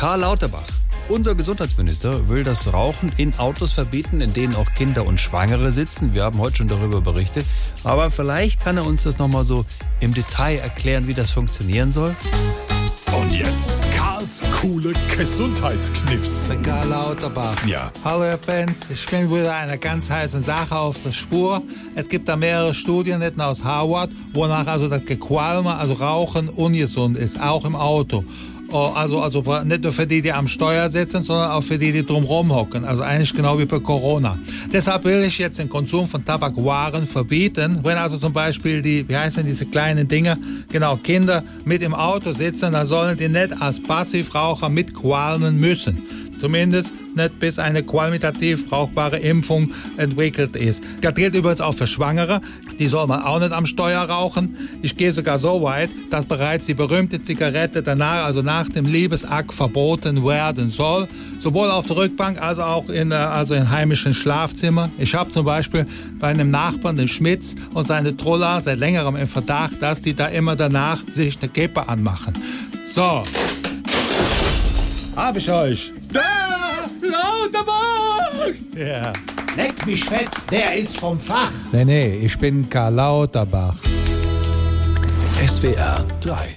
Karl Lauterbach. Unser Gesundheitsminister will das Rauchen in Autos verbieten, in denen auch Kinder und Schwangere sitzen. Wir haben heute schon darüber berichtet. Aber vielleicht kann er uns das nochmal so im Detail erklären, wie das funktionieren soll. Und jetzt Karls coole Gesundheitskniffs. Karl Lauterbach. Ja. Hallo Herr Benz, ich bin wieder einer ganz heißen Sache auf der Spur. Es gibt da mehrere Studien, nicht nur aus Harvard, wonach also das Gequalme, also Rauchen, ungesund ist, auch im Auto. Oh, Also, also nicht nur für die, die am Steuer sitzen, sondern auch für die, die drumherum hocken. Also eigentlich genau wie bei Corona. Deshalb will ich jetzt den Konsum von Tabakwaren verbieten. Wenn also zum Beispiel die, wie heißen diese kleinen Dinge, genau, Kinder mit im Auto sitzen, dann sollen die nicht als Passivraucher mitqualmen müssen. Zumindest nicht bis eine qualitativ brauchbare Impfung entwickelt ist. Das gilt übrigens auch für Schwangere. Die soll man auch nicht am Steuer rauchen. Ich gehe sogar so weit, dass bereits die berühmte Zigarette danach, also nach dem Liebesakt, verboten werden soll. Sowohl auf der Rückbank als auch in, äh, also in heimischen Schlafzimmern. Ich habe zum Beispiel bei einem Nachbarn, dem Schmitz, und seine Troller seit längerem im Verdacht, dass die da immer danach sich eine Kippe anmachen. So. Hab ich euch. Lauterbach! Ja. Leck mich fett, der ist vom Fach. Nee, nee, ich bin Karl Lauterbach. SWR 3